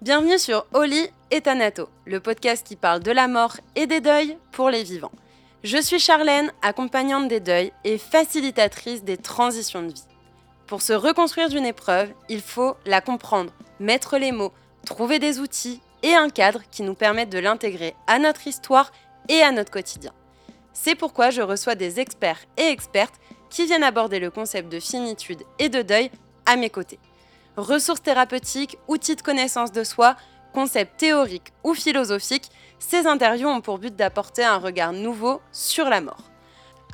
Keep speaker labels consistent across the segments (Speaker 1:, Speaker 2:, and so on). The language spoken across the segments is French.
Speaker 1: Bienvenue sur Oli et Thanato, le podcast qui parle de la mort et des deuils pour les vivants. Je suis Charlène, accompagnante des deuils et facilitatrice des transitions de vie. Pour se reconstruire d'une épreuve, il faut la comprendre, mettre les mots, trouver des outils et un cadre qui nous permettent de l'intégrer à notre histoire et à notre quotidien. C'est pourquoi je reçois des experts et expertes qui viennent aborder le concept de finitude et de deuil à mes côtés. Ressources thérapeutiques, outils de connaissance de soi, concepts théoriques ou philosophiques, ces interviews ont pour but d'apporter un regard nouveau sur la mort.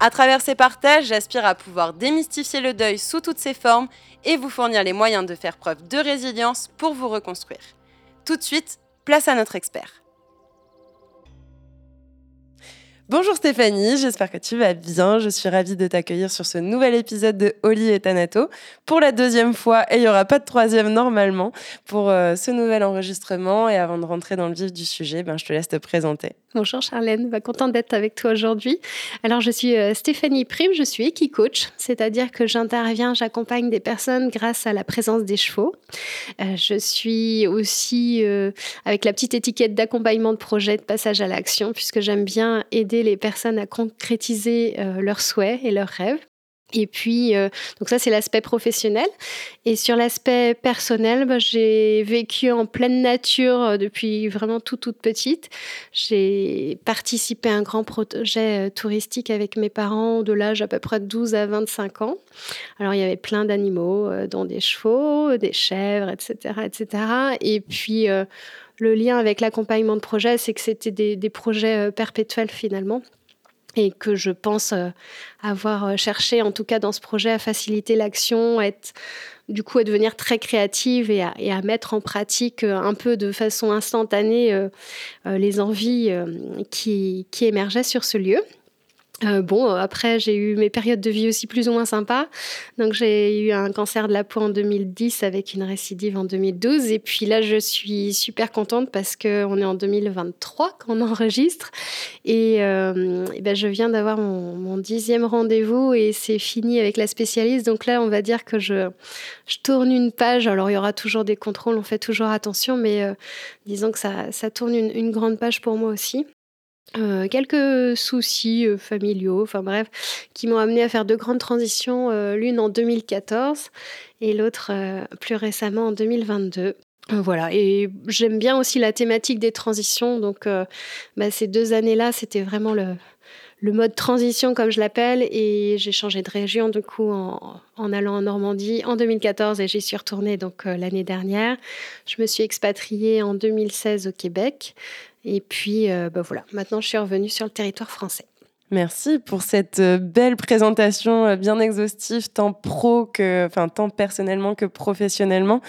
Speaker 1: À travers ces partages, j'aspire à pouvoir démystifier le deuil sous toutes ses formes et vous fournir les moyens de faire preuve de résilience pour vous reconstruire. Tout de suite, place à notre expert. Bonjour Stéphanie, j'espère que tu vas bien. Je suis ravie de t'accueillir sur ce nouvel épisode de Oli et Thanato. Pour la deuxième fois, et il n'y aura pas de troisième normalement, pour euh, ce nouvel enregistrement. Et avant de rentrer dans le vif du sujet, ben, je te laisse te présenter.
Speaker 2: Bonjour Charlène, va contente d'être avec toi aujourd'hui. Alors je suis euh, Stéphanie Prime, je suis Equi-Coach, c'est-à-dire que j'interviens, j'accompagne des personnes grâce à la présence des chevaux. Euh, je suis aussi euh, avec la petite étiquette d'accompagnement de projet de passage à l'action, puisque j'aime bien aider les personnes à concrétiser leurs souhaits et leurs rêves. Et puis, euh, donc ça, c'est l'aspect professionnel. Et sur l'aspect personnel, bah, j'ai vécu en pleine nature euh, depuis vraiment toute, toute petite. J'ai participé à un grand projet euh, touristique avec mes parents de l'âge à peu près de 12 à 25 ans. Alors, il y avait plein d'animaux, dont des chevaux, des chèvres, etc., etc. Et puis, le lien avec l'accompagnement de projet, c'est que c'était des projets perpétuels finalement et que je pense euh, avoir euh, cherché, en tout cas dans ce projet, à faciliter l'action, être du coup à devenir très créative et à, et à, mettre en pratique euh, un peu de façon instantanée les envies qui, qui émergeaient sur ce lieu. Euh, bon, après, j'ai eu mes périodes de vie aussi plus ou moins sympas. Donc, j'ai eu un cancer de la peau en 2010 avec une récidive en 2012. Et puis là, je suis super contente parce qu'on est en 2023 quand on enregistre. Et, euh, ben, je viens d'avoir mon, dixième rendez-vous et c'est fini avec la spécialiste. Donc là, on va dire que je, je tourne une page. Alors, il y aura toujours des contrôles, on fait toujours attention, mais euh, disons que ça, ça tourne une, une grande page pour moi aussi. Euh, quelques soucis euh, familiaux, enfin bref, qui m'ont amené à faire deux grandes transitions, euh, l'une en 2014 et l'autre plus récemment en 2022. Voilà, et j'aime bien aussi la thématique des transitions. Donc, bah, ces deux années-là, c'était vraiment le, mode transition, comme je l'appelle, et j'ai changé de région du coup en, en, allant en Normandie en 2014 et j'y suis retournée donc l'année dernière. Je me suis expatriée en 2016 au Québec. Et puis, euh, bah voilà, maintenant je suis revenue sur le territoire français.
Speaker 1: Merci pour cette euh, belle présentation euh, bien exhaustive, tant pro que, enfin, tant personnellement que professionnellement.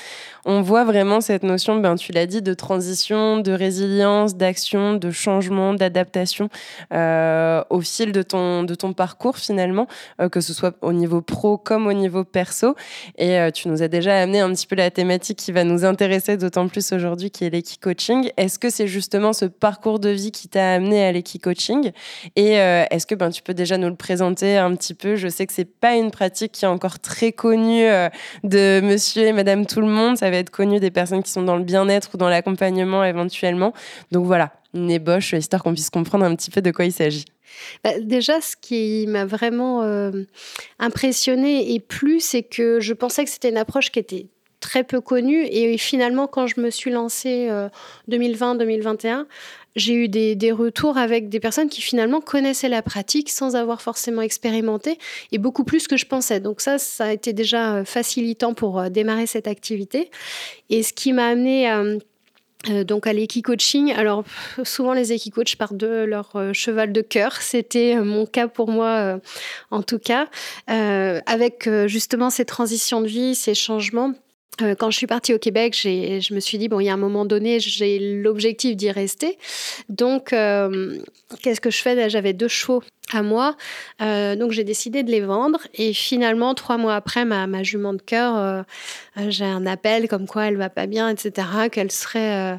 Speaker 1: On voit vraiment cette notion, ben, tu l'as dit, de transition, de résilience, d'action, de changement, d'adaptation euh, au fil de ton, de ton parcours finalement, que ce soit au niveau pro comme au niveau perso. Et tu nous as déjà amené un petit peu la thématique qui va nous intéresser d'autant plus aujourd'hui, qui est l'équi coaching. Est-ce que c'est justement ce parcours de vie qui t'a amené à l'équi coaching Et est-ce que ben, tu peux déjà nous le présenter un petit peu? Je sais que c'est pas une pratique qui est encore très connue euh, de monsieur et madame tout le monde. Ça va être connu des personnes qui sont dans le bien-être ou dans l'accompagnement éventuellement. Donc voilà, une ébauche, histoire qu'on puisse comprendre un petit peu de quoi il s'agit.
Speaker 2: Bah, déjà, ce qui m'a vraiment euh, impressionné et plu, c'est que je pensais que c'était une approche qui était très peu connue. Et finalement, quand je me suis lancée 2020-2021, euh, j'ai eu des, retours avec des personnes qui finalement connaissaient la pratique sans avoir forcément expérimenté et beaucoup plus que je pensais. Donc ça, ça a été déjà euh, facilitant pour euh, démarrer cette activité. Et ce qui m'a amené à... donc à l'équi-coaching. Alors souvent les équi-coachs partent de leur cheval de cœur. C'était mon cas pour moi en tout cas. avec justement ces transitions de vie, ces changements, euh, quand je suis partie au Québec, je me suis dit, bon, il y a un moment donné, j'ai l'objectif d'y rester. Donc, euh, qu'est-ce que je fais? J'avais deux chevaux à moi. Euh, donc, j'ai décidé de les vendre. Et finalement, trois mois après, ma, jument de cœur, j'ai un appel comme quoi elle va pas bien, etc., qu'elle serait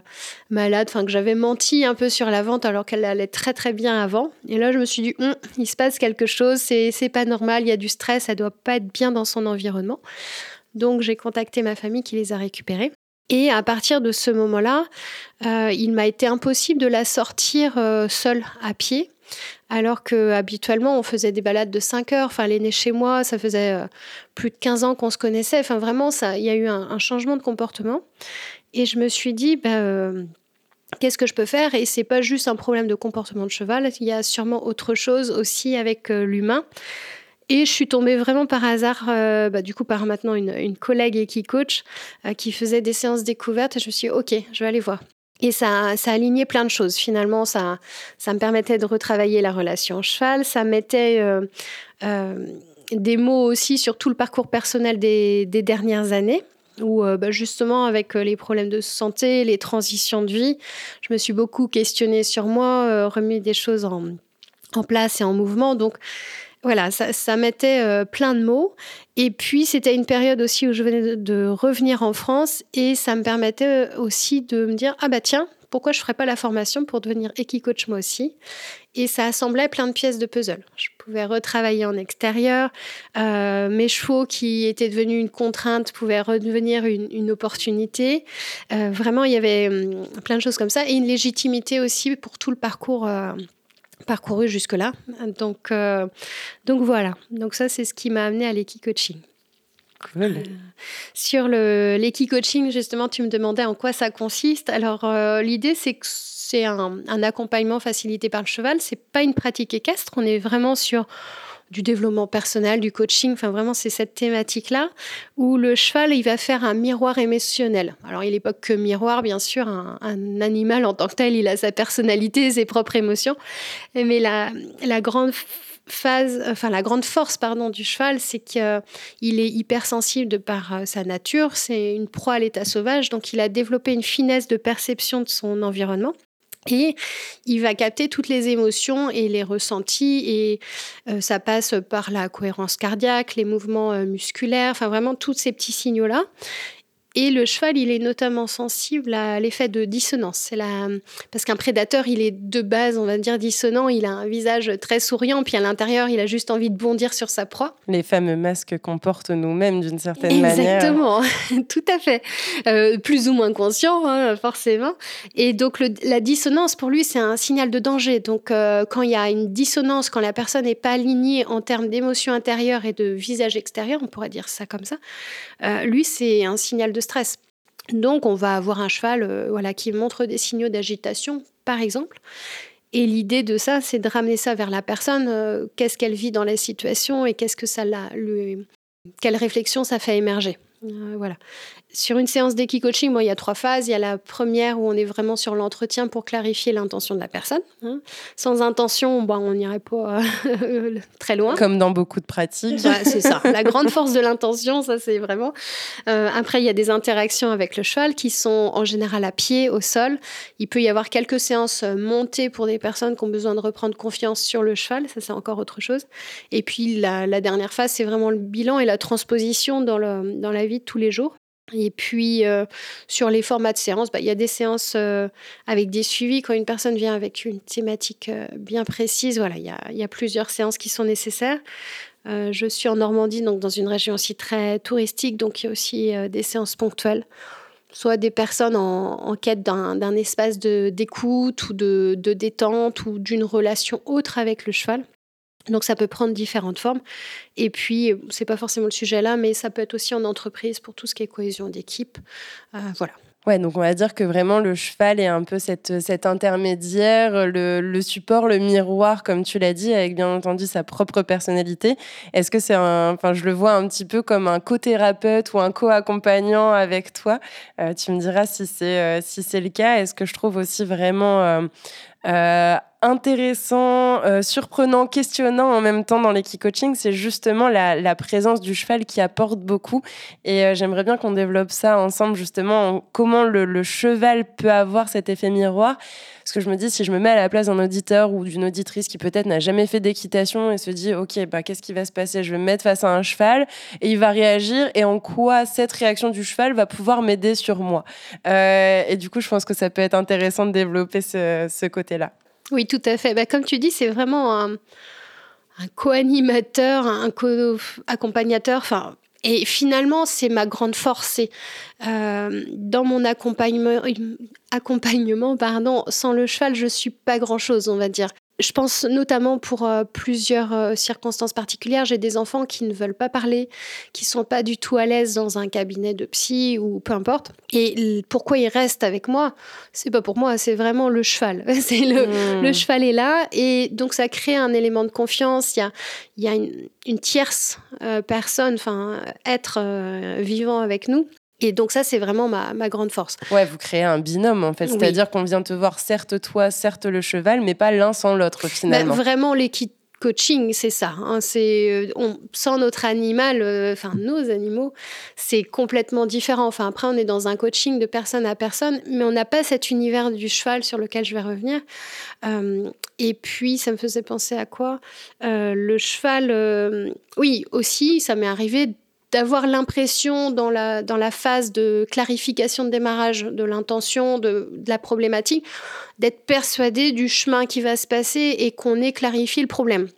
Speaker 2: malade, enfin, que j'avais menti un peu sur la vente alors qu'elle allait très, très bien avant. Et là, je me suis dit, hum, il se passe quelque chose, c'est pas normal, il y a du stress, elle doit pas être bien dans son environnement. Donc j'ai contacté ma famille qui les a récupérés. Et à partir de ce moment-là, euh, il m'a été impossible de la sortir euh, seule à pied. Alors que habituellement on faisait des balades de 5 heures. Enfin, elle chez moi, ça faisait euh, plus de 15 ans qu'on se connaissait. Enfin, vraiment, il y a eu un, changement de comportement. Et je me suis dit, ben, qu'est-ce que je peux faire? Et c'est pas juste un problème de comportement de cheval. Il y a sûrement autre chose aussi avec l'humain. Et je suis tombée vraiment par hasard, euh, bah, du coup, par maintenant une, collègue et qui coach, euh, qui faisait des séances découvertes. Et je me suis dit, OK, je vais aller voir. Et ça, ça alignait plein de choses. Finalement, ça, ça me permettait de retravailler la relation cheval. Ça mettait euh, des mots aussi sur tout le parcours personnel des, dernières années où bah, justement avec les problèmes de santé, les transitions de vie, je me suis beaucoup questionnée sur moi, remis des choses en, en place et en mouvement. Donc voilà, ça, mettait euh, plein de mots. Et puis, c'était une période aussi où je venais de, revenir en France et ça me permettait euh, aussi de me dire Ah bah tiens, pourquoi je ne ferais pas la formation pour devenir équicoach moi aussi? Et ça assemblait plein de pièces de puzzle. Je pouvais retravailler en extérieur. Euh, mes chevaux qui étaient devenus une contrainte pouvaient redevenir une, opportunité. vraiment, il y avait hum, plein de choses comme ça et une légitimité aussi pour tout le parcours parcouru jusque-là. Donc, euh, donc voilà. Donc ça, c'est ce qui m'a amené à l'équi-coaching.
Speaker 1: Cool. Euh,
Speaker 2: sur l'équi-coaching, justement, tu me demandais en quoi ça consiste. Alors, euh, l'idée, c'est que c'est un, un, accompagnement facilité par le cheval. C'est pas une pratique équestre. On est vraiment sur du développement personnel, du coaching. Enfin, vraiment, c'est cette thématique-là où le cheval, il va faire un miroir émotionnel. Alors, il n'est pas que miroir, bien sûr. Un, animal en tant que tel, il a sa personnalité, ses propres émotions. Mais la, grande phase, enfin la grande force pardon du cheval, c'est qu'il est hypersensible de par euh, sa nature. C'est une proie à l'état sauvage, donc il a développé une finesse de perception de son environnement. Et il va capter toutes les émotions et les ressentis et euh, ça passe par la cohérence cardiaque, les mouvements euh, musculaires, enfin vraiment tous ces petits signaux-là. Et le cheval, il est notamment sensible à l'effet de dissonance. C'est la... Parce qu'un prédateur, il est de base, on va dire, dissonant. Il a un visage très souriant, puis à l'intérieur, il a juste envie de bondir sur sa proie.
Speaker 1: Les fameux masques qu'on porte nous-mêmes, d'une certaine manière.
Speaker 2: Exactement, tout à fait. Euh, plus ou moins conscient, hein, forcément. Et donc, la dissonance, pour lui, c'est un signal de danger. Donc, euh, quand il y a une dissonance, quand la personne n'est pas alignée en termes d'émotion intérieure et de visage extérieur, on pourrait dire ça comme ça, euh, lui, c'est un signal de stress. Donc, on va avoir un cheval euh, voilà, qui montre des signaux d'agitation, par exemple. Et l'idée de ça, c'est de ramener ça vers la personne. Euh, qu'est-ce qu'elle vit dans la situation et qu'est-ce que ça la, lui, quelle réflexion ça fait émerger. voilà. Sur une séance d'équi-coaching, moi, il y a trois phases. Il y a la première où on est vraiment sur l'entretien pour clarifier l'intention de la personne. Hein. Sans intention, bon, on n'irait pas euh, très loin.
Speaker 1: Comme dans beaucoup de pratiques.
Speaker 2: c'est ça. La grande force de l'intention, ça, c'est vraiment. Euh, après, il y a des interactions avec le cheval qui sont en général à pied, au sol. Il peut y avoir quelques séances montées pour des personnes qui ont besoin de reprendre confiance sur le cheval. Ça, c'est encore autre chose. Et puis, la, la dernière phase, c'est vraiment le bilan et la transposition dans, le, dans la vie de tous les jours. Et puis, euh, sur les formats de séances, bah, il y a des séances euh, avec des suivis. Quand une personne vient avec une thématique euh, bien précise, voilà, il y, a, plusieurs séances qui sont nécessaires. je suis en Normandie, donc dans une région aussi très touristique, donc il y a aussi des séances ponctuelles. Soit des personnes en, quête d'un espace d'écoute ou de détente ou d'une relation autre avec le cheval. Donc ça peut prendre différentes formes. Et puis, c'est pas forcément le sujet là, mais ça peut être aussi en entreprise pour tout ce qui est cohésion d'équipe. Euh, voilà.
Speaker 1: Ouais, donc on va dire que vraiment le cheval est un peu cette, cet intermédiaire, le, le, support, le miroir, comme tu l'as dit, avec bien entendu sa propre personnalité. Est-ce que c'est un, enfin, je le vois un petit peu comme un co-thérapeute ou un co-accompagnant avec toi. Euh, tu me diras si c'est euh, si le cas. Est-ce que je trouve aussi vraiment intéressant, euh, surprenant, questionnant en même temps dans l'équi-coaching, c'est justement la, présence du cheval qui apporte beaucoup. Et euh, j'aimerais bien qu'on développe ça ensemble, justement, comment le, cheval peut avoir cet effet miroir. Parce que je me dis, si je me mets à la place d'un auditeur ou d'une auditrice qui peut-être n'a jamais fait d'équitation et se dit, OK, bah, qu'est-ce qui va se passer? Je vais me mettre face à un cheval et il va réagir et en quoi cette réaction du cheval va pouvoir m'aider sur moi? Euh, et du coup, je pense que ça peut être intéressant de développer ce côté-là.
Speaker 2: Oui, tout à fait. Bah, comme tu dis, c'est vraiment un, co-animateur, un co-accompagnateur. Enfin, Et finalement, c'est ma grande force. Euh, dans mon accompagnement, accompagnement pardon, sans le cheval, je suis pas grand-chose, on va dire. Je pense notamment pour euh, plusieurs euh, circonstances particulières. J'ai des enfants qui ne veulent pas parler, qui sont pas du tout à l'aise dans un cabinet de psy ou peu importe. Et pourquoi ils restent avec moi? C'est pas pour moi, c'est vraiment le cheval. c'est le, hmm. le, cheval est là et donc ça crée un élément de confiance. Il y a, il y a une, tierce euh, personne, enfin être vivant avec nous et donc ça, c'est vraiment ma, ma, grande force.
Speaker 1: Ouais, vous créez un binôme en fait, c'est-à-dire qu'on vient te voir certes toi, certes le cheval, mais pas l'un sans l'autre bah, finalement.
Speaker 2: vraiment l'équipe coaching, c'est ça. Hein. c'est euh, sans notre animal, euh, enfin nos animaux, c'est complètement différent. Enfin après, on est dans un coaching de personne à personne, mais on n'a pas cet univers du cheval sur lequel je vais revenir. Euh, et puis, ça me faisait penser à quoi? Le cheval, oui, aussi, ça m'est arrivé d'avoir l'impression dans la, dans la phase de clarification de démarrage de l'intention, de, la problématique, d'être persuadé du chemin qui va se passer et qu'on ait clarifié le problème.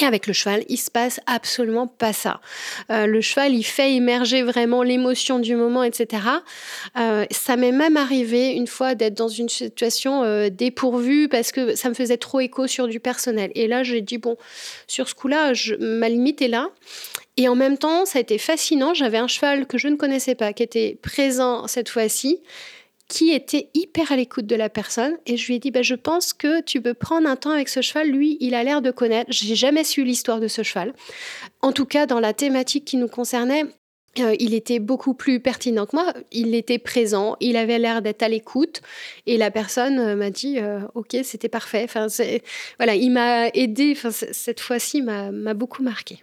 Speaker 2: Et avec le cheval, il se passe absolument pas ça. Euh, le cheval, il fait émerger vraiment l'émotion du moment, etc. Euh, ça m'est même arrivé une fois d'être dans une situation euh, dépourvue parce que ça me faisait trop écho sur du personnel. Et là, j'ai dit bon, sur ce coup-là, ma limite est là. Et en même temps, ça a été fascinant. J'avais un cheval que je ne connaissais pas, qui était présent cette fois-ci, qui était hyper à l'écoute de la personne. Et je lui ai dit, bah, je pense que tu peux prendre un temps avec ce cheval. Lui, il a l'air de connaître. J'ai jamais su l'histoire de ce cheval. En tout cas, dans la thématique qui nous concernait, euh, il était beaucoup plus pertinent que moi. Il était présent, il avait l'air d'être à l'écoute, et la personne euh, m'a dit euh, OK, c'était parfait. Enfin, voilà, il m'a aidé. Enfin, cette fois-ci, m'a beaucoup marqué.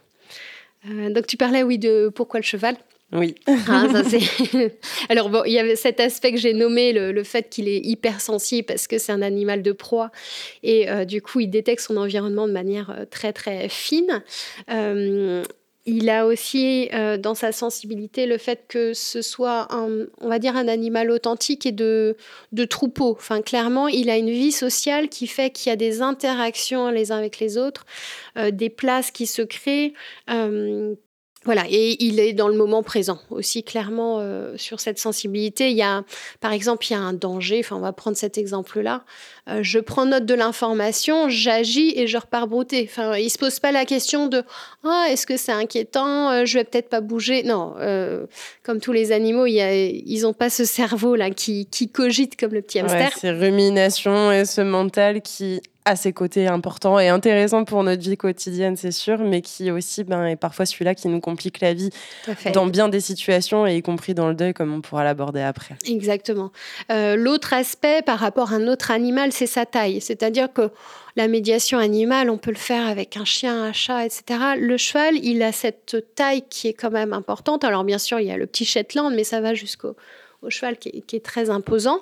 Speaker 2: Euh, donc tu parlais, oui, de pourquoi le cheval
Speaker 1: oui.
Speaker 2: Ah, Alors bon, il y avait cet aspect que j'ai nommé, le, fait qu'il est hypersensible parce que c'est un animal de proie et euh, du coup il détecte son environnement de manière euh, très très fine. Il a aussi euh, dans sa sensibilité le fait que ce soit un, on va dire un animal authentique et de, de troupeau. Enfin, clairement, il a une vie sociale qui fait qu'il y a des interactions les uns avec les autres, euh, des places qui se créent, euh, voilà, et il est dans le moment présent aussi clairement euh, sur cette sensibilité. Il y a, par exemple, il y a un danger. Enfin, on va prendre cet exemple-là. Euh, je prends note de l'information, j'agis et je repars brouter. Enfin, il se pose pas la question de ah est-ce que c'est inquiétant, euh, je vais peut-être pas bouger? Non, comme tous les animaux, il a, ils ont pas ce cerveau là qui, cogite comme le petit hamster.
Speaker 1: C'est rumination et ce mental qui à ses côtés importants et intéressants pour notre vie quotidienne, c'est sûr, mais qui aussi ben, est parfois celui-là qui nous complique la vie dans bien des situations, et y compris dans le deuil, comme on pourra l'aborder après.
Speaker 2: Exactement. Euh, l'autre aspect par rapport à un autre animal, c'est sa taille. C'est-à-dire que la médiation animale, on peut le faire avec un chien, un chat, etc. Le cheval, il a cette taille qui est quand même importante. Alors bien sûr, il y a le petit Shetland, mais ça va jusqu'au au cheval qui est, très imposant.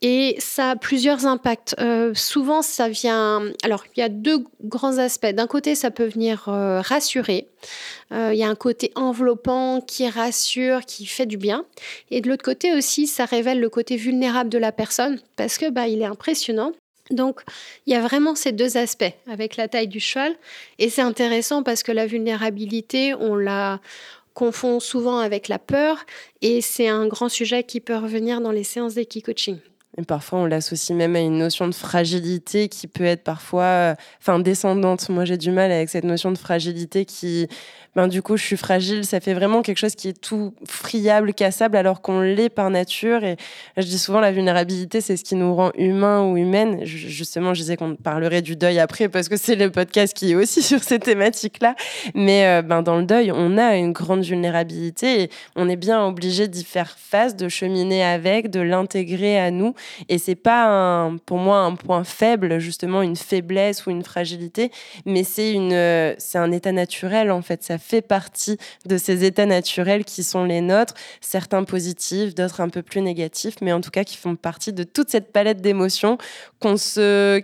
Speaker 2: Et ça a plusieurs impacts. Euh, souvent, ça vient... Alors, il y a deux grands aspects. D'un côté, ça peut venir euh, rassurer. Euh, il y a un côté enveloppant qui rassure, qui fait du bien. Et de l'autre côté aussi, ça révèle le côté vulnérable de la personne parce que bah, il est impressionnant. Donc, il y a vraiment ces deux aspects avec la taille du cheval. Et c'est intéressant parce que la vulnérabilité, on l'a, confond souvent avec la peur et c'est un grand sujet qui peut revenir dans les séances d'équi-coaching.
Speaker 1: Et parfois, on l'associe même à une notion de fragilité qui peut être parfois, euh, enfin, descendante. Moi, j'ai du mal avec cette notion de fragilité qui, ben, du coup, je suis fragile. Ça fait vraiment quelque chose qui est tout friable, cassable, alors qu'on l'est par nature. Et je dis souvent, la vulnérabilité, c'est ce qui nous rend humains ou humaines. Justement, je disais qu'on parlerait du deuil après parce que c'est le podcast qui est aussi sur ces thématiques-là. Mais euh, ben, dans le deuil, on a une grande vulnérabilité et on est bien obligé d'y faire face, de cheminer avec, de l'intégrer à nous. Et c'est pas un, pour moi un point faible, justement, une faiblesse ou une fragilité, mais c'est une, euh, c'est un état naturel en fait. Ça fait partie de ces états naturels qui sont les nôtres, certains positifs, d'autres un peu plus négatifs, mais en tout cas qui font partie de toute cette palette d'émotions qu'on se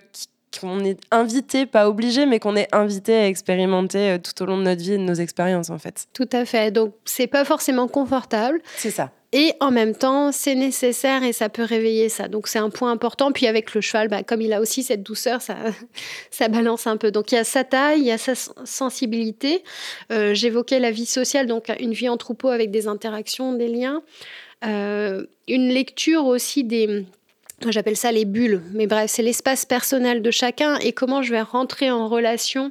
Speaker 1: qu'on est invité, pas obligé, mais qu'on est invité à expérimenter euh, tout au long de notre vie et de nos expériences en fait.
Speaker 2: Tout à fait. Donc c'est pas forcément confortable.
Speaker 1: C'est ça.
Speaker 2: Et en même temps, c'est nécessaire et ça peut réveiller ça. Donc c'est un point important. Puis avec le cheval, bah, comme il a aussi cette douceur, ça, ça balance un peu. Donc il y a sa taille, il y a sa sensibilité. Euh, j'évoquais la vie sociale, donc une vie en troupeau avec des interactions, des liens. Euh, une lecture aussi des, J'appelle ça les bulles, mais bref, c'est l'espace personnel de chacun et comment je vais rentrer en relation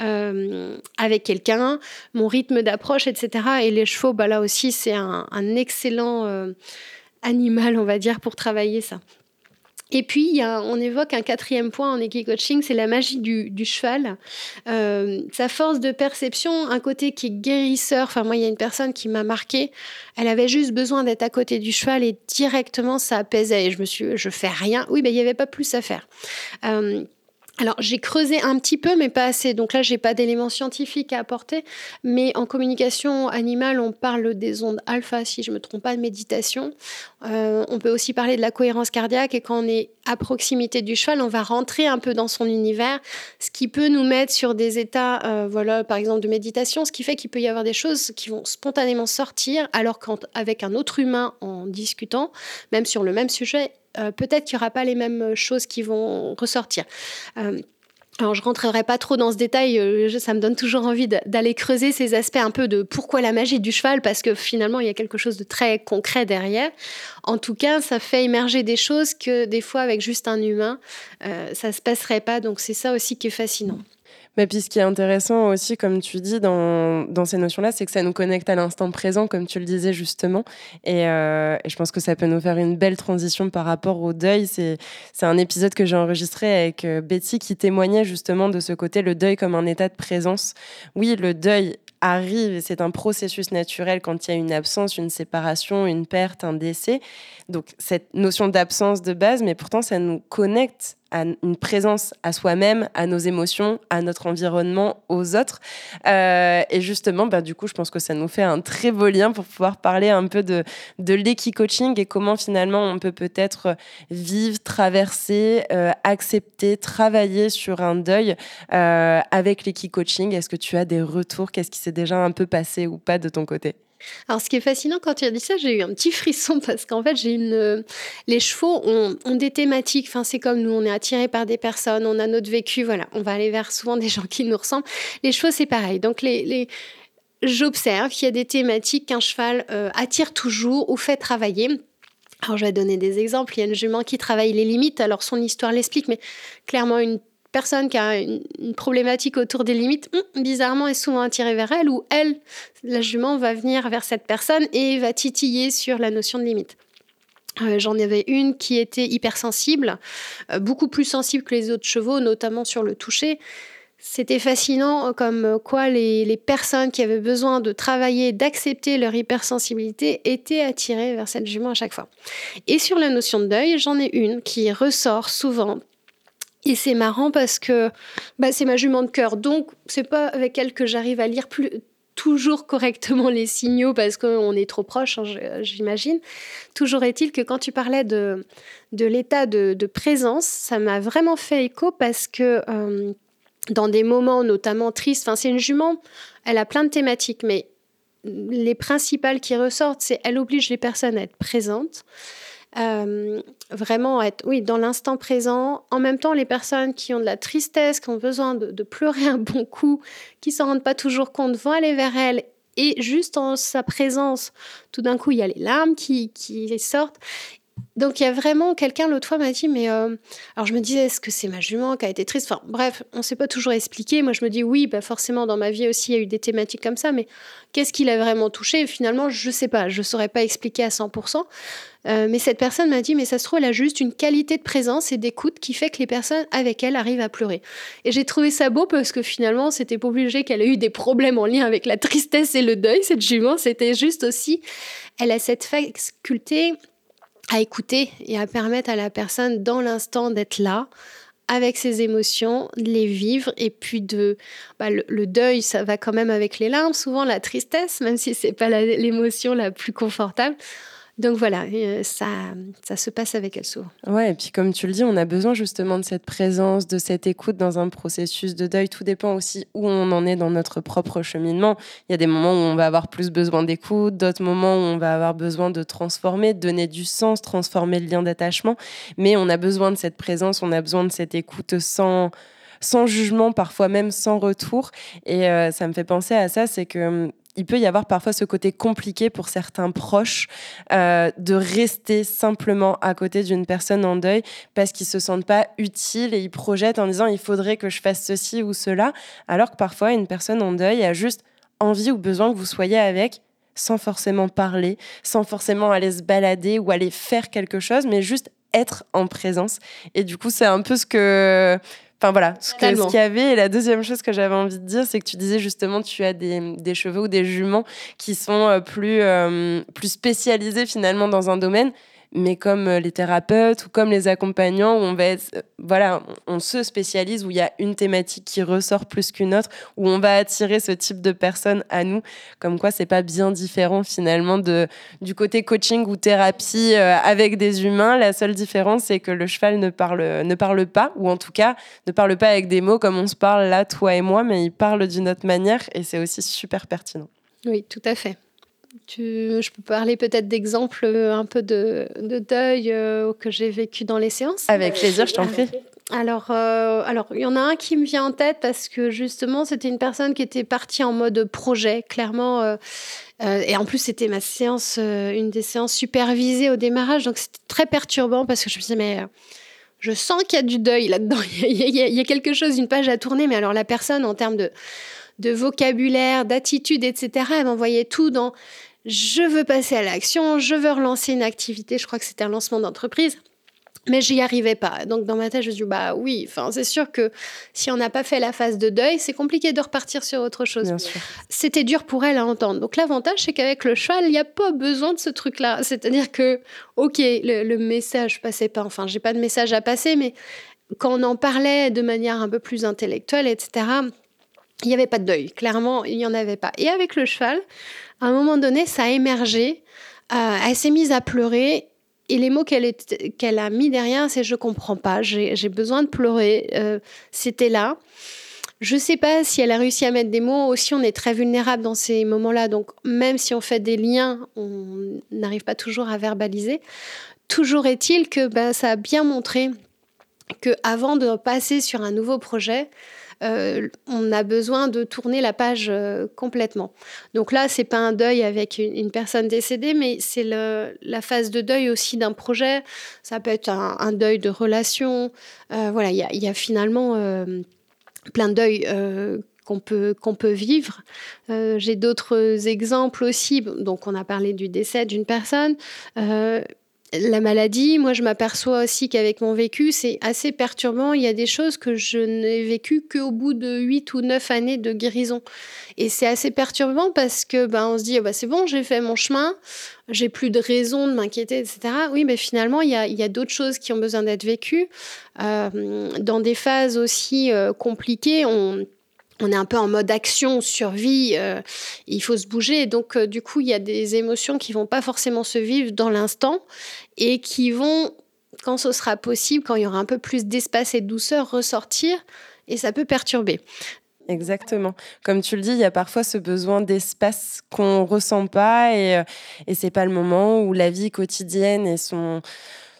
Speaker 2: euh, avec quelqu'un, mon rythme d'approche, etc. Et les chevaux, bah là aussi, c'est un, excellent euh, animal, on va dire, pour travailler ça. Et puis, on évoque un quatrième point en équi-coaching, c'est la magie du, cheval. Euh, sa force de perception, un côté qui est guérisseur. Enfin, moi, il y a une personne qui m'a marqué. Elle avait juste besoin d'être à côté du cheval et directement, ça apaisait. Et je me suis je fais rien. Oui, ben, il n'y avait pas plus à faire. Euh, alors j'ai creusé un petit peu, mais pas assez. Donc là, j'ai pas d'éléments scientifiques à apporter. Mais en communication animale, on parle des ondes alpha, si je me trompe pas, de méditation. Euh, on peut aussi parler de la cohérence cardiaque. Et quand on est à proximité du cheval, on va rentrer un peu dans son univers, ce qui peut nous mettre sur des états, euh, voilà, par exemple de méditation, ce qui fait qu'il peut y avoir des choses qui vont spontanément sortir, alors qu'avec un autre humain en discutant, même sur le même sujet, euh, peut-être qu'il n'y aura pas les mêmes choses qui vont ressortir. Euh, alors, je rentrerai pas trop dans ce détail, euh, ça me donne toujours envie d'aller creuser ces aspects un peu de pourquoi la magie du cheval, parce que finalement, il y a quelque chose de très concret derrière. En tout cas, ça fait émerger des choses que des fois, avec juste un humain, ça se passerait pas. Donc, c'est ça aussi qui est fascinant.
Speaker 1: Mais puis ce qui est intéressant aussi, comme tu dis, dans, ces notions-là, c'est que ça nous connecte à l'instant présent, comme tu le disais justement. Et, euh, et, je pense que ça peut nous faire une belle transition par rapport au deuil. C'est un épisode que j'ai enregistré avec euh, Betty qui témoignait justement de ce côté, le deuil comme un état de présence. Oui, le deuil arrive c'est un processus naturel quand il y a une absence, une séparation, une perte, un décès. Donc cette notion d'absence de base, mais pourtant ça nous connecte à une présence à soi-même, à nos émotions, à notre environnement, aux autres. Euh, et justement, bah, du coup, je pense que ça nous fait un très beau lien pour pouvoir parler un peu de, de l'équi-coaching et comment finalement on peut peut-être vivre, traverser, euh, accepter, travailler sur un deuil euh, avec l'équi-coaching. Est-ce que tu as des retours? Qu'est-ce qui s'est déjà un peu passé ou pas de ton côté?
Speaker 2: Alors, ce qui est fascinant quand tu as dit ça, j'ai eu un petit frisson parce qu'en fait, j'ai une. Euh, les chevaux ont, des thématiques. Enfin, c'est comme nous, on est attiré par des personnes, on a notre vécu. Voilà, on va aller vers souvent des gens qui nous ressemblent. Les chevaux, c'est pareil. Donc, les, les... j'observe qu'il y a des thématiques qu'un cheval euh, attire toujours ou fait travailler. Alors, je vais donner des exemples. Il y a une jument qui travaille les limites. Alors, son histoire l'explique, mais clairement, une personne qui a une, problématique autour des limites, hum, bizarrement, est souvent attirée vers elle, ou elle, la jument, va venir vers cette personne et va titiller sur la notion de limite. Euh, j'en avais une qui était hypersensible, euh, beaucoup plus sensible que les autres chevaux, notamment sur le toucher. C'était fascinant comme quoi les, les, personnes qui avaient besoin de travailler, d'accepter leur hypersensibilité étaient attirées vers cette jument à chaque fois. Et sur la notion de deuil, j'en ai une qui ressort souvent et c'est marrant parce que bah, c'est ma jument de cœur. Donc, c'est pas avec elle que j'arrive à lire plus, toujours correctement les signaux parce qu'on est trop proche, hein, j'imagine. Toujours est-il que quand tu parlais de, de l'état de, présence, ça m'a vraiment fait écho parce que euh, dans des moments notamment tristes, c'est une jument, elle a plein de thématiques, mais les principales qui ressortent, c'est elle oblige les personnes à être présentes. Euh, vraiment être oui, dans l'instant présent. En même temps, les personnes qui ont de la tristesse, qui ont besoin de, pleurer un bon coup, qui s'en rendent pas toujours compte, vont aller vers elle. Et juste en sa présence, tout d'un coup, il y a les larmes qui, qui sortent. Donc il y a vraiment quelqu'un l'autre fois m'a dit mais euh, alors je me disais est-ce que c'est ma jument qui a été triste? Enfin bref on ne s'est pas toujours expliqué. Moi je me dis oui bah forcément dans ma vie aussi il y a eu des thématiques comme ça mais qu'est-ce qui l'a vraiment touché finalement je ne sais pas. Je saurais pas expliquer à 100% euh, mais cette personne m'a dit mais ça se trouve elle a juste une qualité de présence et d'écoute qui fait que les personnes avec elle arrivent à pleurer. Et j'ai trouvé ça beau parce que finalement c'était pas obligé qu'elle ait eu des problèmes en lien avec la tristesse et le deuil cette jument. C'était juste aussi elle a cette faculté à écouter et à permettre à la personne dans l'instant d'être là avec ses émotions, de les vivre et puis de bah, le, deuil, ça va quand même avec les larmes, souvent la tristesse, même si c'est pas l'émotion la, plus confortable. Donc voilà, euh, ça, ça se passe avec elle souvent.
Speaker 1: Ouais, et puis comme tu le dis, on a besoin justement de cette présence, de cette écoute dans un processus de deuil. Tout dépend aussi où on en est dans notre propre cheminement. Il y a des moments où on va avoir plus besoin d'écoute, d'autres moments où on va avoir besoin de transformer, de donner du sens, transformer le lien d'attachement. Mais on a besoin de cette présence, on a besoin de cette écoute sans sans jugement, parfois même sans retour. Et euh, ça me fait penser à ça, c'est que hum, il peut y avoir parfois ce côté compliqué pour certains proches euh, de rester simplement à côté d'une personne en deuil parce qu'ils se sentent pas utiles et ils projettent en disant il faudrait que je fasse ceci ou cela, alors que parfois une personne en deuil a juste envie ou besoin que vous soyez avec sans forcément parler, sans forcément aller se balader ou aller faire quelque chose, mais juste être en présence. Et du coup, c'est un peu ce que Enfin voilà, ce qu'il y avait. Et la deuxième chose que j'avais envie de dire, c'est que tu disais justement, tu as des, des chevaux ou des juments qui sont euh, plus, euh, plus spécialisés finalement dans un domaine mais comme euh, les thérapeutes ou comme les accompagnants, on va euh, voilà, on se spécialise, où il y a une thématique qui ressort plus qu'une autre, où on va attirer ce type de personnes à nous, comme quoi c'est pas bien différent finalement de, du côté coaching ou thérapie euh, avec des humains. La seule différence, c'est que le cheval ne parle, ne parle pas, ou en tout cas ne parle pas avec des mots comme on se parle là, toi et moi, mais il parle d'une autre manière, et c'est aussi super pertinent.
Speaker 2: Oui, tout à fait je peux parler peut-être d'exemples euh, un peu de, deuil euh, que j'ai vécu dans les séances?
Speaker 1: Avec plaisir, je t'en prie.
Speaker 2: Alors, euh, alors, il y en a un qui me vient en tête parce que justement, c'était une personne qui était partie en mode projet, clairement. et en plus, c'était ma séance, une des séances supervisées au démarrage. Donc, c'était très perturbant parce que je me disais, mais je sens qu'il y a du deuil là-dedans. il, y a, quelque chose, une page à tourner. Mais alors, la personne, en termes de, de vocabulaire, d'attitude, etc., elle m'envoyait tout dans je veux passer à l'action, je veux relancer une activité, je crois que c'était un lancement d'entreprise. Mais j'y arrivais pas. Donc dans ma tête, je me suis dit, bah oui, enfin, c'est sûr que si on n'a pas fait la phase de deuil, c'est compliqué de repartir sur autre chose. C'était dur pour elle à entendre. Donc l'avantage, c'est qu'avec le cheval, il n'y a pas besoin de ce truc-là. C'est-à-dire que, ok, le, le, message passait pas, enfin, j'ai pas de message à passer, mais quand on en parlait de manière un peu plus intellectuelle, etc., il n'y avait pas de deuil. Clairement, il n'y en avait pas. Et avec le cheval, à un moment donné, ça a émergé. Euh, elle s'est mise à pleurer. Et les mots qu'elle a mis derrière, c'est je comprends pas, j'ai besoin de pleurer. Euh, c'était là. Je ne sais pas si elle a réussi à mettre des mots. Aussi, on est très vulnérable dans ces moments-là. Donc, même si on fait des liens, on n'arrive pas toujours à verbaliser. Toujours est-il que ben, ça a bien montré que avant de passer sur un nouveau projet, euh, on a besoin de tourner la page euh, complètement. Donc là, c'est pas un deuil avec une, personne décédée, mais c'est la phase de deuil aussi d'un projet. Ça peut être un, deuil de relation. Euh, voilà, il y, a, finalement plein de deuils qu'on peut, qu'on peut vivre. J'ai d'autres exemples aussi. Donc, on a parlé du décès d'une personne la maladie, moi je m'aperçois aussi qu'avec mon vécu, c'est assez perturbant. Il y a des choses que je n'ai vécues qu'au bout de 8 ou 9 années de guérison. Et c'est assez perturbant parce que ben, on se dit, bah, c'est bon, j'ai fait mon chemin, j'ai plus de raison de m'inquiéter, etc. Oui, mais finalement, il y a, d'autres choses qui ont besoin d'être vécues. Euh, dans des phases aussi euh, compliquées, on on est un peu en mode action, survie, euh, il faut se bouger. Donc, euh, du coup, il y a des émotions qui vont pas forcément se vivre dans l'instant et qui vont, quand ce sera possible, quand il y aura un peu plus d'espace et de douceur, ressortir et ça peut perturber.
Speaker 1: Exactement. Comme tu le dis, il y a parfois ce besoin d'espace qu'on ressent pas et, euh, et c'est pas le moment où la vie quotidienne et son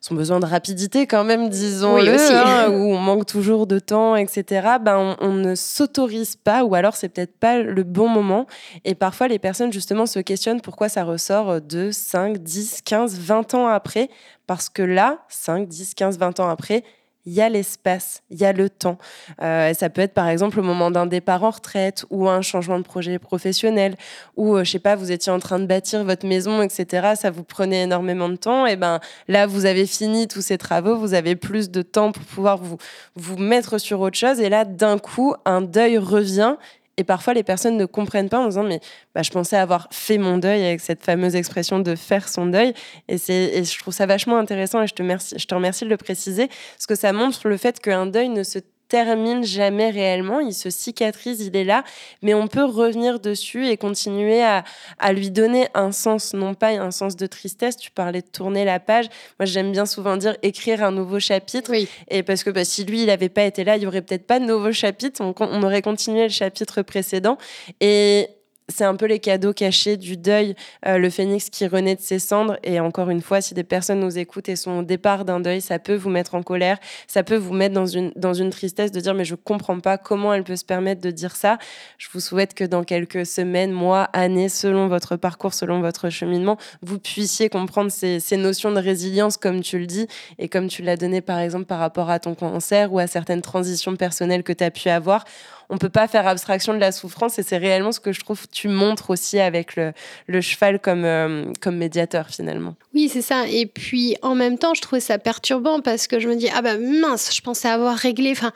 Speaker 1: son besoin de rapidité quand même, disons-le, hein, où on manque toujours de temps, etc., ben on, ne s'autorise pas, ou alors c'est peut-être pas le bon moment. Et parfois, les personnes, justement, se questionnent pourquoi ça ressort de 5, 10, 15, 20 ans après. Parce que là, 5, 10, 15, 20 ans après, il y a l'espace, il y a le temps. Euh, ça peut être par exemple au moment d'un départ en retraite ou un changement de projet professionnel ou euh, je sais pas, vous étiez en train de bâtir votre maison, etc. Ça vous prenait énormément de temps. Et ben là, vous avez fini tous ces travaux, vous avez plus de temps pour pouvoir vous vous mettre sur autre chose. Et là, d'un coup, un deuil revient et parfois, les personnes ne comprennent pas en disant Mais bah, je pensais avoir fait mon deuil avec cette fameuse expression de faire son deuil. Et, et je trouve ça vachement intéressant et je te, je te remercie de le préciser parce que ça montre le fait qu'un deuil ne se termine jamais réellement, il se cicatrise, il est là, mais on peut revenir dessus et continuer à, à, lui donner un sens, non pas un sens de tristesse. Tu parlais de tourner la page. Moi, j'aime bien souvent dire écrire un nouveau chapitre.
Speaker 2: Oui.
Speaker 1: Et parce que bah, si lui, il n'avait pas été là, il y aurait peut-être pas de nouveau chapitre. On, on aurait continué le chapitre précédent. Et c'est un peu les cadeaux cachés du deuil, euh, le phénix qui renaît de ses cendres. Et encore une fois, si des personnes nous écoutent et sont au départ d'un deuil, ça peut vous mettre en colère, ça peut vous mettre dans une, dans une tristesse de dire mais je comprends pas comment elle peut se permettre de dire ça. Je vous souhaite que dans quelques semaines, mois, années, selon votre parcours, selon votre cheminement, vous puissiez comprendre ces, ces notions de résilience comme tu le dis et comme tu l'as donné par exemple par rapport à ton cancer ou à certaines transitions personnelles que tu as pu avoir on peut pas faire abstraction de la souffrance et c'est réellement ce que je trouve tu montres aussi avec le, cheval comme, euh, comme médiateur finalement.
Speaker 2: Oui, c'est ça. Et puis en même temps, je trouvais ça perturbant parce que je me dis, ah bah mince, je pensais avoir réglé. Enfin,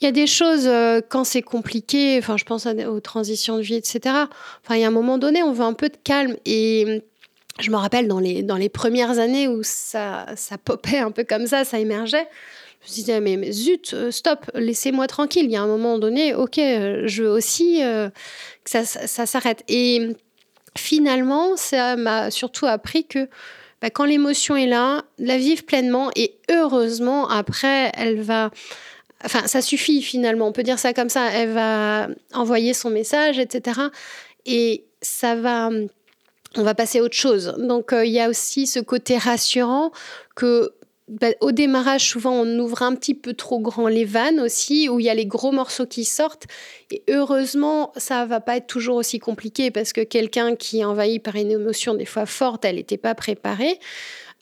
Speaker 2: il y a des choses euh, quand c'est compliqué, enfin, je pense aux transitions de vie, etc. Enfin, il y a un moment donné, on veut un peu de calme et je me rappelle dans les, dans les premières années où ça, ça popait un peu comme ça, ça émergeait. Je me disais, mais, zut, euh, stop, laissez-moi tranquille. Il y a un moment donné, ok, euh, je veux aussi euh, que ça, ça, s'arrête. Et finalement, ça m'a surtout appris que bah, quand l'émotion est là, la vivre pleinement et heureusement, après, elle va. Enfin, ça suffit finalement, on peut dire ça comme ça. Elle va envoyer son message, etc. Et ça va on va passer à autre chose. Donc il y a aussi ce côté rassurant que bah, au démarrage, souvent, on ouvre un petit peu trop grand les vannes aussi, où il y a les gros morceaux qui sortent. Et heureusement, ça va pas être toujours aussi compliqué parce que quelqu'un qui est envahi par une émotion des fois forte, elle n'était pas préparée.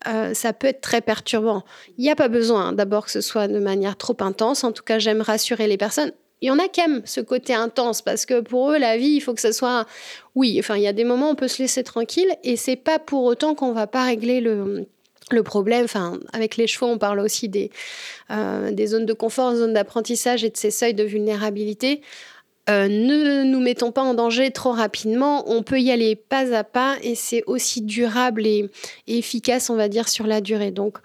Speaker 2: Euh, ça peut être très perturbant. Il n'y a pas besoin d'abord que ce soit de manière trop intense. En tout cas, j'aime rassurer les personnes. Il y en a qui aiment ce côté intense parce que pour eux, la vie, il faut que ce soit. Oui, enfin, il y a des moments où on peut se laisser tranquille et c'est pas pour autant qu'on va pas régler le, le problème, enfin, avec les chevaux, on parle aussi des, euh, des zones de confort, zones d'apprentissage et de ces seuils de vulnérabilité. Euh, ne nous mettons pas en danger trop rapidement. On peut y aller pas à pas et c'est aussi durable et, et, efficace, on va dire, sur la durée. Donc,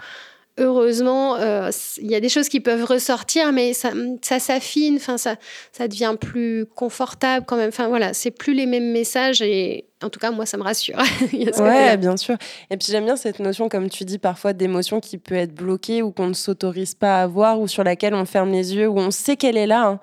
Speaker 2: heureusement, euh, il y a des choses qui peuvent ressortir, mais ça, ça s'affine, enfin ça, ça devient plus confortable quand même. Enfin voilà, c'est plus les mêmes messages et en tout cas moi ça me rassure.
Speaker 1: ouais, bien sûr. Et puis j'aime bien cette notion, comme tu dis parfois, d'émotion qui peut être bloquée ou qu'on ne s'autorise pas à voir ou sur laquelle on ferme les yeux ou on sait qu'elle est là. Hein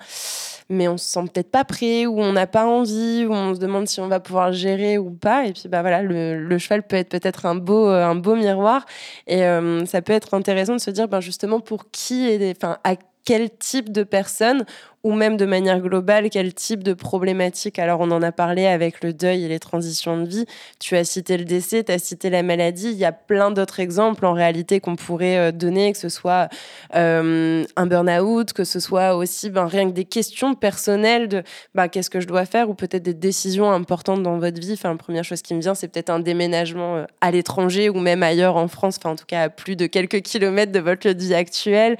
Speaker 1: mais on se sent peut-être pas prêt ou on n'a pas envie ou on se demande si on va pouvoir gérer ou pas. Et puis bah voilà, le, cheval peut être peut-être un beau, euh, un beau miroir et euh, ça peut être intéressant de se dire ben justement pour qui et enfin à quel type de personne ou même de manière globale, quel type de problématique? Alors, on en a parlé avec le deuil et les transitions de vie. Tu as cité le décès, tu as cité la maladie. Il y a plein d'autres exemples en réalité qu'on pourrait euh, donner, que ce soit euh, un burn-out, que ce soit aussi ben, rien que des questions personnelles de ben, qu'est-ce que je dois faire? Ou peut-être des décisions importantes dans votre vie. Enfin, première chose qui me vient, c'est peut-être un déménagement euh, à l'étranger ou même ailleurs en France, enfin, en tout cas à plus de quelques kilomètres de votre lieu vie actuel,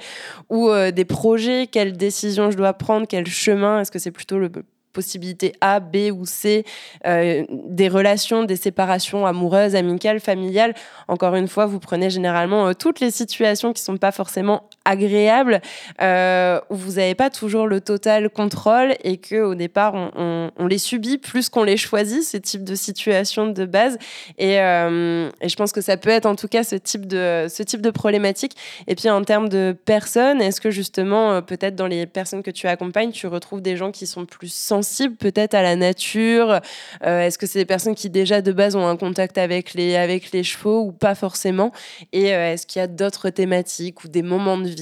Speaker 1: ou des projets, quelles décisions je dois prendre? Quel chemin Est-ce que c'est plutôt le possibilité A, B ou C, euh, des relations, des séparations amoureuses, amicales, familiales. Encore une fois, vous prenez généralement euh, toutes les situations qui sont pas forcément agréables, euh, où vous n'avez pas toujours le total contrôle et que au départ on, les subit plus qu'on les choisit ces types de situations de base. Et, et, je pense que ça peut être en tout cas ce type de ce type de problématique. Et puis en termes de personnes, est-ce que justement peut-être dans les personnes que tu accompagnes, tu retrouves des gens qui sont plus sensibles peut-être à la nature? Euh, Est-ce que c'est des personnes qui déjà de base ont un contact avec les, avec les chevaux ou pas forcément? Et euh, est-ce qu'il y a d'autres thématiques ou des moments de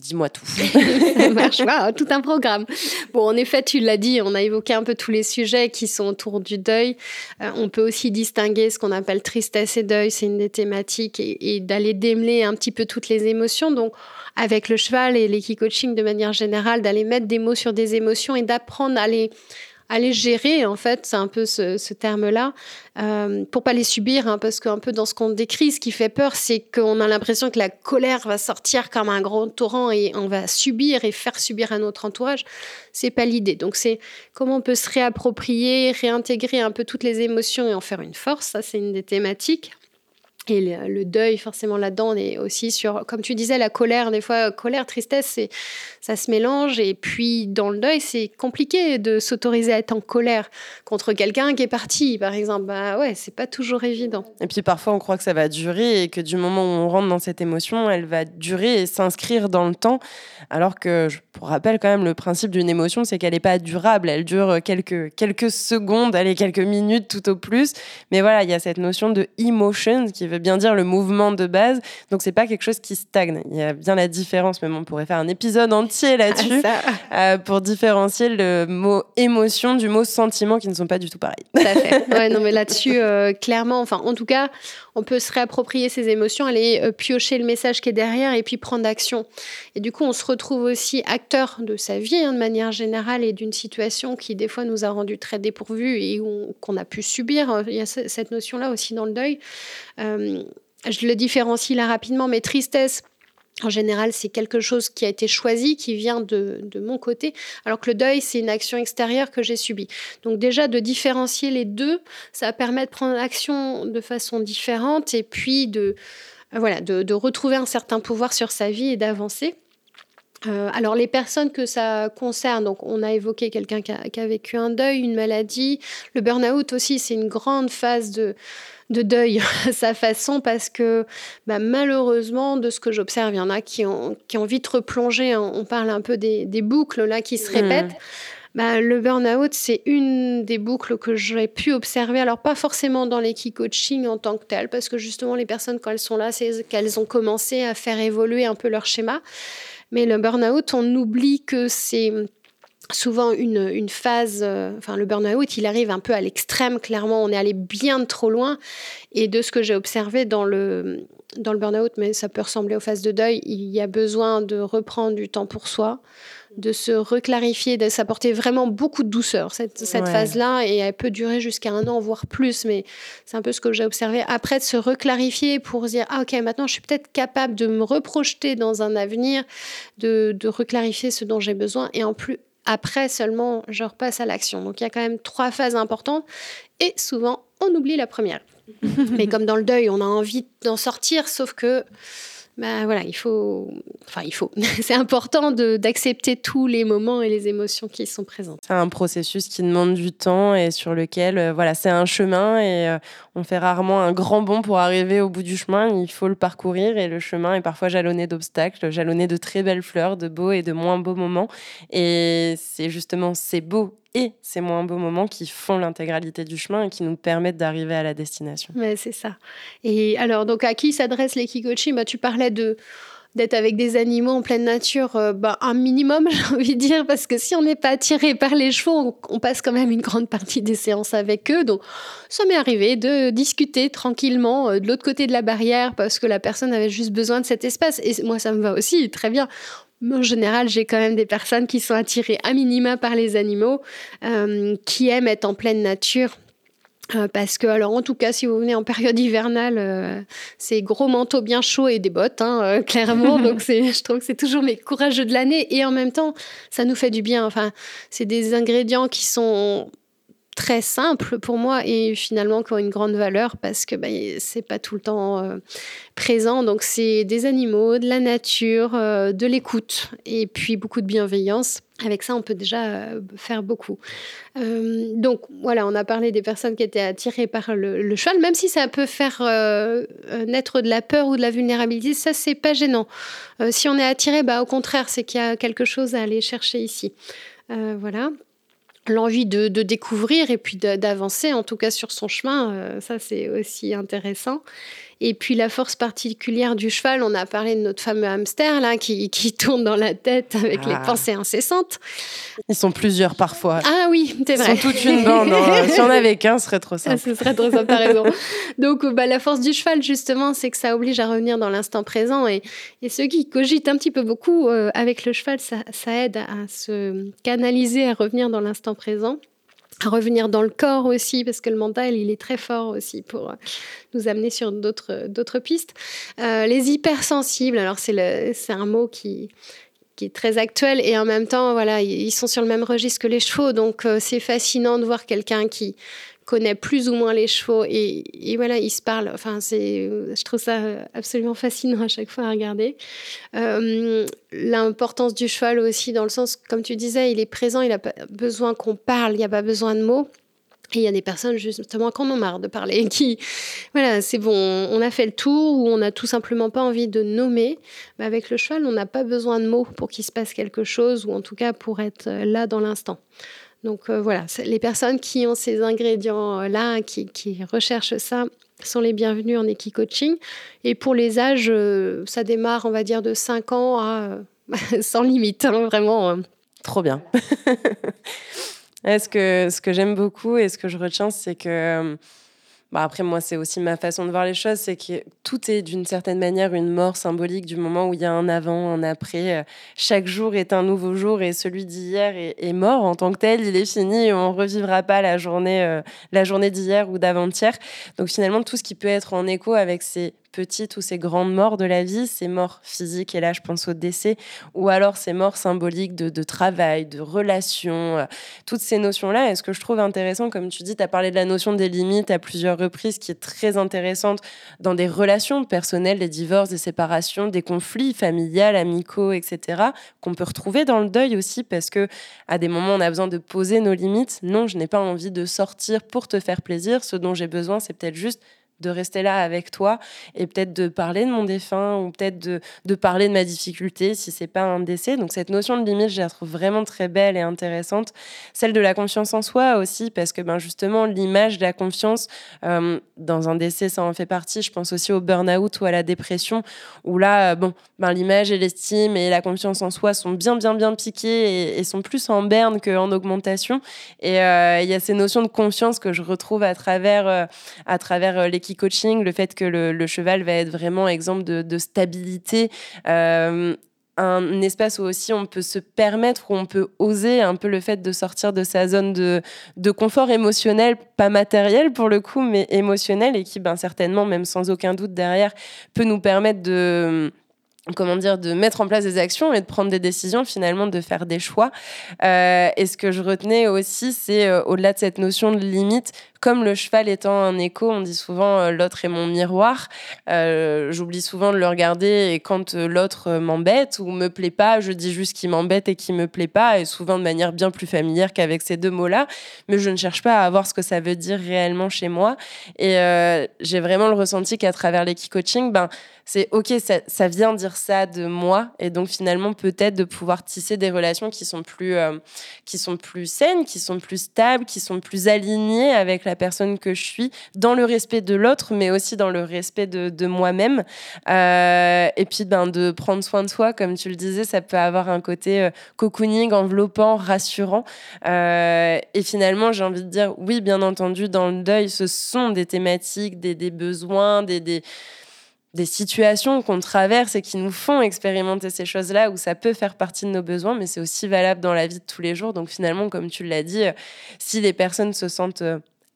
Speaker 1: Dis-moi tout.
Speaker 2: marche, tout un programme. Bon, en effet, tu l'as dit, on a évoqué un peu tous les sujets qui sont autour du deuil. Euh, on peut aussi distinguer ce qu'on appelle tristesse et deuil, c'est une des thématiques, et, d'aller démêler un petit peu toutes les émotions. Donc, avec le cheval et l'équi-coaching de manière générale, d'aller mettre des mots sur des émotions et d'apprendre à les, les gérer, en fait, c'est un peu ce, terme-là, euh, pour pas les subir, hein, parce qu'un peu dans ce qu'on décrit, ce qui fait peur, c'est qu'on a l'impression que la colère va sortir comme un grand torrent et on va subir et faire subir à notre entourage. C'est pas l'idée. Donc c'est comment on peut se réapproprier, réintégrer un peu toutes les émotions et en faire une force. Ça, c'est une des thématiques. Et le, deuil, forcément, là-dedans, est aussi sur, comme tu disais, la colère. Des fois, colère, tristesse, ça se mélange. Et puis, dans le deuil, c'est compliqué de s'autoriser à être en colère contre quelqu'un qui est parti, par exemple. Bah ouais, c'est pas toujours évident.
Speaker 1: Et puis, parfois, on croit que ça va durer et que du moment où on rentre dans cette émotion, elle va durer et s'inscrire dans le temps. Alors que, je vous rappelle quand même, le principe d'une émotion, c'est qu'elle n'est pas durable. Elle dure quelques, quelques secondes, allez, quelques minutes tout au plus. Mais voilà, il y a cette notion de emotion qui veut bien dire le mouvement de base. Donc c'est pas quelque chose qui stagne. Il y a bien la différence, même on pourrait faire un épisode entier là-dessus euh, pour différencier le mot émotion du mot sentiment qui ne sont pas du tout pareils.
Speaker 2: Tout à fait. Ouais, non mais là-dessus, euh, clairement, enfin en tout cas, on peut se réapproprier ses émotions, aller euh, piocher le message qui est derrière et puis prendre action. Et du coup, on se retrouve aussi acteur de sa vie hein, de manière générale et d'une situation qui des fois nous a rendu très dépourvus et qu'on a pu subir. Il y a cette notion-là aussi dans le deuil. Euh, je le différencie là rapidement, mais tristesse, en général, c'est quelque chose qui a été choisi, qui vient de, mon côté, alors que le deuil, c'est une action extérieure que j'ai subie. Donc déjà, de différencier les deux, ça permet de prendre action de façon différente et puis de, voilà, de, retrouver un certain pouvoir sur sa vie et d'avancer. Euh, alors les personnes que ça concerne, donc on a évoqué quelqu'un qui, qui a, vécu un deuil, une maladie, le burn-out aussi, c'est une grande phase de, de deuil à sa façon parce que bah, malheureusement, de ce que j'observe, il y en a qui ont, qui ont vite replongé. Hein. On parle un peu des, boucles là qui se hmm. répètent. Bah, le burn-out, c'est une des boucles que j'aurais pu observer. Alors, pas forcément dans l'équipe coaching en tant que tel, parce que justement, les personnes, quand elles sont là, c'est qu'elles ont commencé à faire évoluer un peu leur schéma. Mais le burn-out, on oublie que c'est souvent une, une phase, euh, enfin le burn-out, il arrive un peu à l'extrême, clairement, on est allé bien trop loin. Et de ce que j'ai observé dans le, dans le burn-out, mais ça peut ressembler aux phases de deuil, il y a besoin de reprendre du temps pour soi, de se reclarifier, de s'apporter vraiment beaucoup de douceur, cette, cette phase-là, et elle peut durer jusqu'à un an, voire plus, mais c'est un peu ce que j'ai observé. Après, de se reclarifier pour se dire, ah ok, maintenant je suis peut-être capable de me reprojeter dans un avenir, de, de reclarifier ce dont j'ai besoin, et en plus, après seulement, je repasse à l'action. Donc il y a quand même trois phases importantes et souvent, on oublie la première. Mais comme dans le deuil, on a envie d'en sortir, sauf que bah voilà, il faut, enfin il faut, c'est important d'accepter tous les moments et les émotions qui sont présentes.
Speaker 1: C'est un processus qui demande du temps et sur lequel, euh, voilà, c'est un chemin et euh, on fait rarement un grand bond pour arriver au bout du chemin. Il faut le parcourir et le chemin est parfois jalonné d'obstacles, jalonné de très belles fleurs, de beaux et de moins beaux moments. Et c'est justement ces beaux et ces moins beaux moments qui font l'intégralité du chemin et qui nous permettent d'arriver à la destination.
Speaker 2: Mais c'est ça. Et alors, donc, à qui s'adresse l'Ekikochi bah, Tu parlais de d'être avec des animaux en pleine nature, euh, bah, un minimum, j'ai envie de dire, parce que si on n'est pas attiré par les chevaux, on, passe quand même une grande partie des séances avec eux. Donc, ça m'est arrivé de discuter tranquillement euh, de l'autre côté de la barrière parce que la personne avait juste besoin de cet espace. Et moi, ça me va aussi très bien. Mais en général, j'ai quand même des personnes qui sont attirées à minima par les animaux, euh, qui aiment être en pleine nature. Euh, parce que, alors en tout cas, si vous venez en période hivernale, euh, c'est gros manteau bien chaud et des bottes, hein, clairement. Donc, je trouve que c'est toujours mes courageux de l'année. Et en même temps, ça nous fait du bien. Enfin, c'est des ingrédients qui sont très simple pour moi et finalement qui ont une grande valeur parce que ben, c'est pas tout le temps euh, présent. Donc c'est des animaux, de la nature, euh, de l'écoute et puis beaucoup de bienveillance. Avec ça, on peut déjà euh, faire beaucoup. donc voilà, on a parlé des personnes qui étaient attirées par le, cheval, même si ça peut faire naître de la peur ou de la vulnérabilité, ça c'est pas gênant. si on est attiré, bah, au contraire, c'est qu'il y a quelque chose à aller chercher ici. voilà l'envie de, découvrir et puis d'avancer, en tout cas sur son chemin. Euh, ça, c'est aussi intéressant. Et puis la force particulière du cheval, on a parlé de notre fameux hamster là qui, qui tourne dans la tête avec les ah. pensées incessantes.
Speaker 1: Ils sont plusieurs parfois.
Speaker 2: Ah oui, c'est vrai.
Speaker 1: Ils sont toute une bande. Hein. si on avait qu'un, ce serait trop simple.
Speaker 2: ce serait trop simple, raison. Donc bah, la force du cheval justement, c'est que ça oblige à revenir dans l'instant présent et, et, ceux qui cogitent un petit peu beaucoup euh, avec le cheval, ça, ça aide à se canaliser, à revenir dans l'instant présent revenir dans le corps aussi, parce que le mental, il est très fort aussi pour euh, nous amener sur d'autres, d'autres pistes. Euh, les hypersensibles, alors c'est, le, c'est un mot qui, qui est très actuel et en même temps, voilà, ils sont sur le même registre que les chevaux, donc euh, c'est fascinant de voir quelqu'un qui connaît plus ou moins les chevaux et, voilà, il se parle. Enfin, c'est, je trouve ça absolument fascinant à chaque fois à regarder. Euh, l'importance du cheval aussi, dans le sens, comme tu disais, il est présent, il a pas besoin qu'on parle, il n'y a pas besoin de mots. Et il y a des personnes justement qui en ont marre de parler, qui, voilà, c'est bon, on a fait le tour ou on n'a tout simplement pas envie de nommer. Mais avec le cheval, on n'a pas besoin de mots pour qu'il se passe quelque chose ou en tout cas pour être là dans l'instant. Donc euh, voilà, les personnes qui ont ces ingrédients-là, qui, recherchent ça, sont les bienvenues en équi-coaching. Et pour les âges, euh, ça démarre, on va dire, de 5 ans à sans limite, hein, vraiment.
Speaker 1: Trop bien. ce que, ce que j'aime beaucoup et ce que je retiens, c'est que bah, après, moi, c'est aussi ma façon de voir les choses, c'est que tout est d'une certaine manière une mort symbolique du moment où il y a un avant, un après. Chaque jour est un nouveau jour et celui d'hier est, mort en tant que tel, il est fini on revivra pas la journée, euh, la journée d'hier ou d'avant-hier. Donc finalement, tout ce qui peut être en écho avec ces petites ou ces grandes morts de la vie, ces morts physiques, et là je pense au décès, ou alors ces morts symboliques de, travail, de relations, euh, toutes ces notions-là. Et ce que je trouve intéressant, comme tu dis, tu as parlé de la notion des limites à plusieurs reprises, qui est très intéressante dans des relations personnelles, des divorces, des séparations, des conflits familiales, amicaux, etc., qu'on peut retrouver dans le deuil aussi, parce que à des moments on a besoin de poser nos limites. Non, je n'ai pas envie de sortir pour te faire plaisir. Ce dont j'ai besoin, c'est peut-être juste de rester là avec toi et peut-être de parler de mon défunt ou peut-être de, de, parler de ma difficulté si c'est pas un décès. Donc cette notion de limite, je la trouve vraiment très belle et intéressante. Celle de la confiance en soi aussi, parce que ben justement l'image de la confiance euh, dans un décès, ça en fait partie. Je pense aussi au burn-out ou à la dépression, où là, euh, bon, ben, l'image et l'estime et la confiance en soi sont bien, bien, bien piquées et, sont plus en berne qu'en augmentation. Et euh, il y a ces notions de confiance que je retrouve à travers, à travers l'équipe coaching, le fait que le, cheval va être vraiment exemple de, stabilité. Euh, un espace où aussi on peut se permettre, où on peut oser un peu le fait de sortir de sa zone de, confort émotionnel, pas matériel pour le coup, mais émotionnel, et qui ben, certainement, même sans aucun doute derrière, peut nous permettre de comment dire, de mettre en place des actions et de prendre des décisions, finalement, de faire des choix. Euh, et ce que je retenais aussi, c'est euh, au-delà de cette notion de limite, comme le cheval étant un écho, on dit souvent euh, l'autre est mon miroir. Euh, j'oublie souvent de le regarder et quand euh, l'autre m'embête ou me plaît pas, je dis juste qu'il m'embête et qu'il me plaît pas, et souvent de manière bien plus familière qu'avec ces deux mots-là. Mais je ne cherche pas à voir ce que ça veut dire réellement chez moi. Et j'ai vraiment le ressenti qu'à travers l'équi-coaching, ben, c'est ok, ça, ça, vient dire ça de moi, et donc finalement peut-être de pouvoir tisser des relations qui sont plus, qui sont plus saines, qui sont plus stables, qui sont plus alignées avec la la personne que je suis, dans le respect de l'autre, mais aussi dans le respect de, moi-même. Euh, et puis ben, de prendre soin de soi, comme tu le disais, ça peut avoir un côté euh, cocooning, enveloppant, rassurant. Euh, et finalement, j'ai envie de dire, oui, bien entendu, dans le deuil, ce sont des thématiques, des, des besoins, des, des des situations qu'on traverse et qui nous font expérimenter ces choses-là où ça peut faire partie de nos besoins, mais c'est aussi valable dans la vie de tous les jours. Donc finalement, comme tu l'as dit, si les personnes se sentent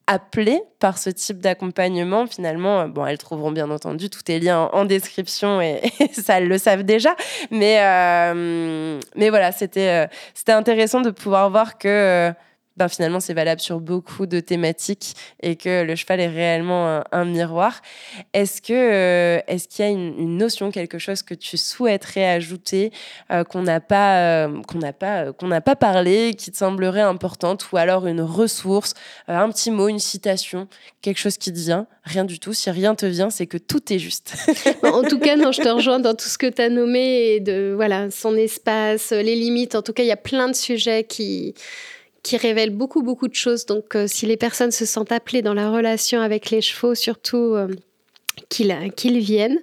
Speaker 1: appelées par ce type d'accompagnement, finalement, euh, bon, elles trouveront bien entendu tout est lié en, description et, ça, elles le savent déjà. Mais, euh, mais voilà, c'était euh, c'était intéressant de pouvoir voir que ben finalement c'est valable sur beaucoup de thématiques et que le cheval est réellement un, miroir. Est-ce que euh, est-ce qu'il y a une, notion, quelque chose que tu souhaiterais ajouter euh, qu'on n'a pas euh, qu'on n'a pas qu'on n'a pas parlé, qui te semblerait importante, ou alors une ressource, un petit mot, une citation, quelque chose qui te vient? Rien du tout. Si rien te vient, c'est que tout est juste.
Speaker 2: en tout cas, non, je te rejoins dans tout ce que tu as nommé et de voilà son espace, les limites. En tout cas, il y a plein de sujets qui qui révèle beaucoup, beaucoup de choses. Donc, euh, si les personnes se sentent appelées dans la relation avec les chevaux, surtout euh, qu'ils viennent.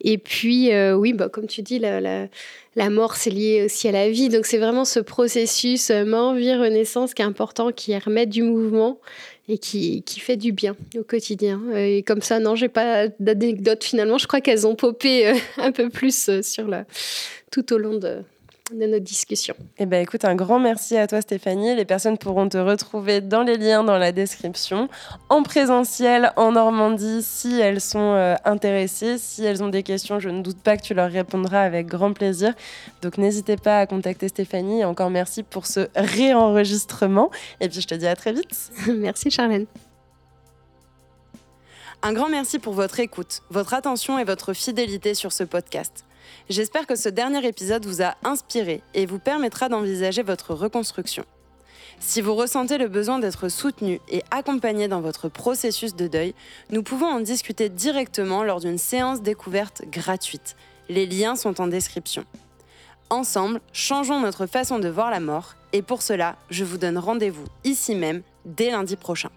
Speaker 2: Et puis, euh, oui, bah, comme tu dis, la, la, mort, c'est lié aussi à la vie. Donc, c'est vraiment ce processus mort-vie, renaissance qui est important, qui remet du mouvement et qui, qui, fait du bien au quotidien. Et comme ça, non, j'ai pas d'anecdotes finalement. Je crois qu'elles ont popé un peu plus sur la, tout au long de, de notre discussion.
Speaker 1: Eh ben, écoute, un grand merci à toi Stéphanie. Les personnes pourront te retrouver dans les liens dans la description, en présentiel en Normandie si elles sont euh, intéressées. Si elles ont des questions, je ne doute pas que tu leur répondras avec grand plaisir. Donc n'hésitez pas à contacter Stéphanie. encore merci pour ce réenregistrement. Et puis je te dis à très vite.
Speaker 2: merci Charlène.
Speaker 1: Un grand merci pour votre écoute, votre attention et votre fidélité sur ce podcast. J'espère que ce dernier épisode vous a inspiré et vous permettra d'envisager votre reconstruction. Si vous ressentez le besoin d'être soutenu et accompagné dans votre processus de deuil, nous pouvons en discuter directement lors d'une séance découverte gratuite. Les liens sont en description. Ensemble, changeons notre façon de voir la mort et pour cela, je vous donne rendez-vous ici même dès lundi prochain.